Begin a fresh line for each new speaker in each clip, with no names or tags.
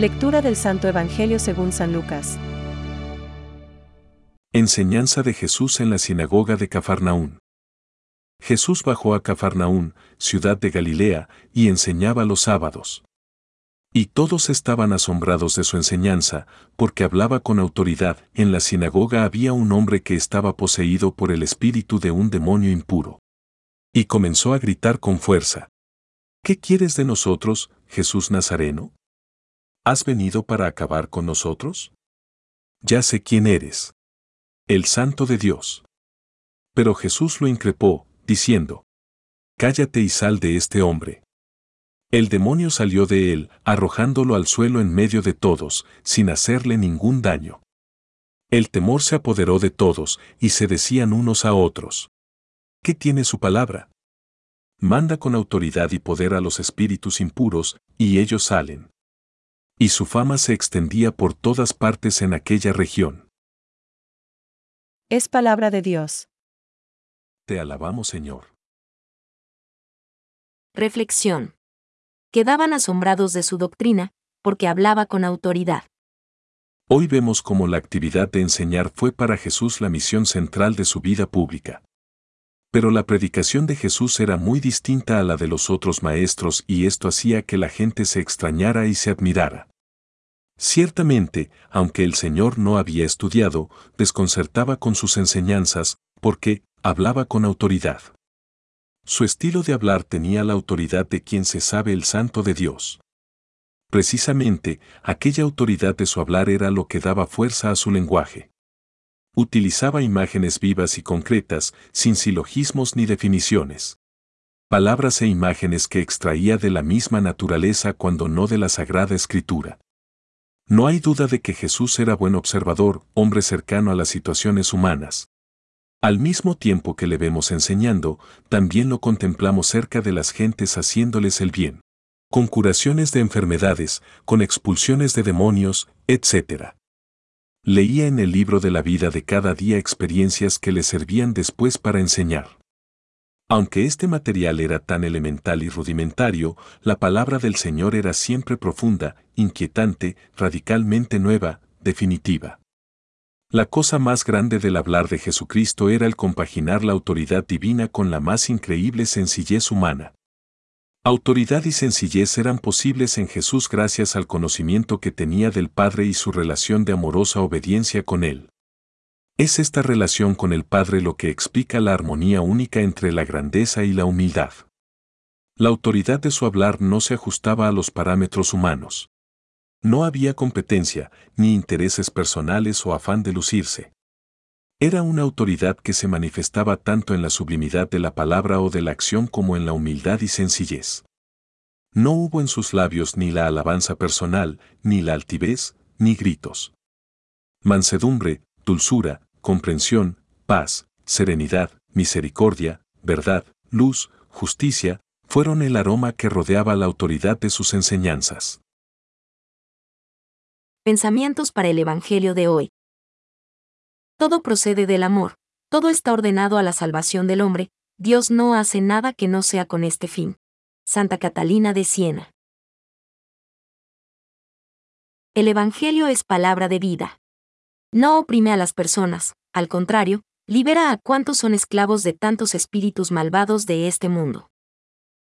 Lectura del Santo Evangelio según San Lucas.
Enseñanza de Jesús en la sinagoga de Cafarnaún. Jesús bajó a Cafarnaún, ciudad de Galilea, y enseñaba los sábados. Y todos estaban asombrados de su enseñanza, porque hablaba con autoridad. En la sinagoga había un hombre que estaba poseído por el espíritu de un demonio impuro. Y comenzó a gritar con fuerza. ¿Qué quieres de nosotros, Jesús Nazareno? ¿Has venido para acabar con nosotros? Ya sé quién eres. El santo de Dios. Pero Jesús lo increpó, diciendo, Cállate y sal de este hombre. El demonio salió de él, arrojándolo al suelo en medio de todos, sin hacerle ningún daño. El temor se apoderó de todos, y se decían unos a otros. ¿Qué tiene su palabra? Manda con autoridad y poder a los espíritus impuros, y ellos salen. Y su fama se extendía por todas partes en aquella región.
Es palabra de Dios.
Te alabamos, Señor.
Reflexión. Quedaban asombrados de su doctrina, porque hablaba con autoridad.
Hoy vemos cómo la actividad de enseñar fue para Jesús la misión central de su vida pública. Pero la predicación de Jesús era muy distinta a la de los otros maestros y esto hacía que la gente se extrañara y se admirara. Ciertamente, aunque el Señor no había estudiado, desconcertaba con sus enseñanzas, porque hablaba con autoridad. Su estilo de hablar tenía la autoridad de quien se sabe el santo de Dios. Precisamente, aquella autoridad de su hablar era lo que daba fuerza a su lenguaje. Utilizaba imágenes vivas y concretas, sin silogismos ni definiciones. Palabras e imágenes que extraía de la misma naturaleza cuando no de la Sagrada Escritura. No hay duda de que Jesús era buen observador, hombre cercano a las situaciones humanas. Al mismo tiempo que le vemos enseñando, también lo contemplamos cerca de las gentes haciéndoles el bien. Con curaciones de enfermedades, con expulsiones de demonios, etc. Leía en el libro de la vida de cada día experiencias que le servían después para enseñar. Aunque este material era tan elemental y rudimentario, la palabra del Señor era siempre profunda, inquietante, radicalmente nueva, definitiva. La cosa más grande del hablar de Jesucristo era el compaginar la autoridad divina con la más increíble sencillez humana. Autoridad y sencillez eran posibles en Jesús gracias al conocimiento que tenía del Padre y su relación de amorosa obediencia con Él. Es esta relación con el Padre lo que explica la armonía única entre la grandeza y la humildad. La autoridad de su hablar no se ajustaba a los parámetros humanos. No había competencia, ni intereses personales o afán de lucirse. Era una autoridad que se manifestaba tanto en la sublimidad de la palabra o de la acción como en la humildad y sencillez. No hubo en sus labios ni la alabanza personal, ni la altivez, ni gritos. Mansedumbre, dulzura, comprensión, paz, serenidad, misericordia, verdad, luz, justicia, fueron el aroma que rodeaba la autoridad de sus enseñanzas.
Pensamientos para el Evangelio de hoy. Todo procede del amor, todo está ordenado a la salvación del hombre, Dios no hace nada que no sea con este fin. Santa Catalina de Siena. El Evangelio es palabra de vida. No oprime a las personas, al contrario, libera a cuantos son esclavos de tantos espíritus malvados de este mundo.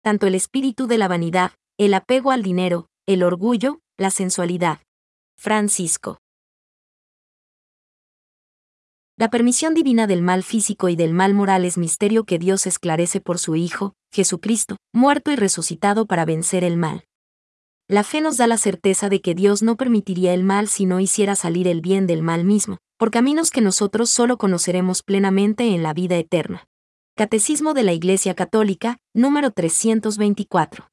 Tanto el espíritu de la vanidad, el apego al dinero, el orgullo, la sensualidad. Francisco. La permisión divina del mal físico y del mal moral es misterio que Dios esclarece por su Hijo, Jesucristo, muerto y resucitado para vencer el mal. La fe nos da la certeza de que Dios no permitiría el mal si no hiciera salir el bien del mal mismo, por caminos que nosotros solo conoceremos plenamente en la vida eterna. Catecismo de la Iglesia Católica, número 324.